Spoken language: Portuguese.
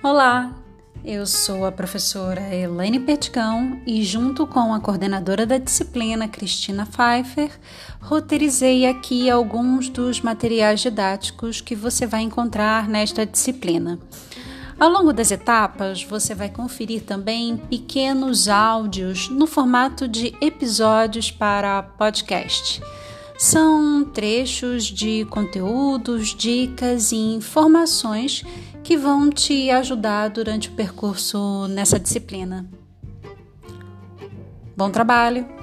Olá, eu sou a professora Elaine Peticão e, junto com a coordenadora da disciplina, Cristina Pfeiffer, roteirizei aqui alguns dos materiais didáticos que você vai encontrar nesta disciplina. Ao longo das etapas, você vai conferir também pequenos áudios no formato de episódios para podcast. São trechos de conteúdos, dicas e informações que vão te ajudar durante o percurso nessa disciplina. Bom trabalho!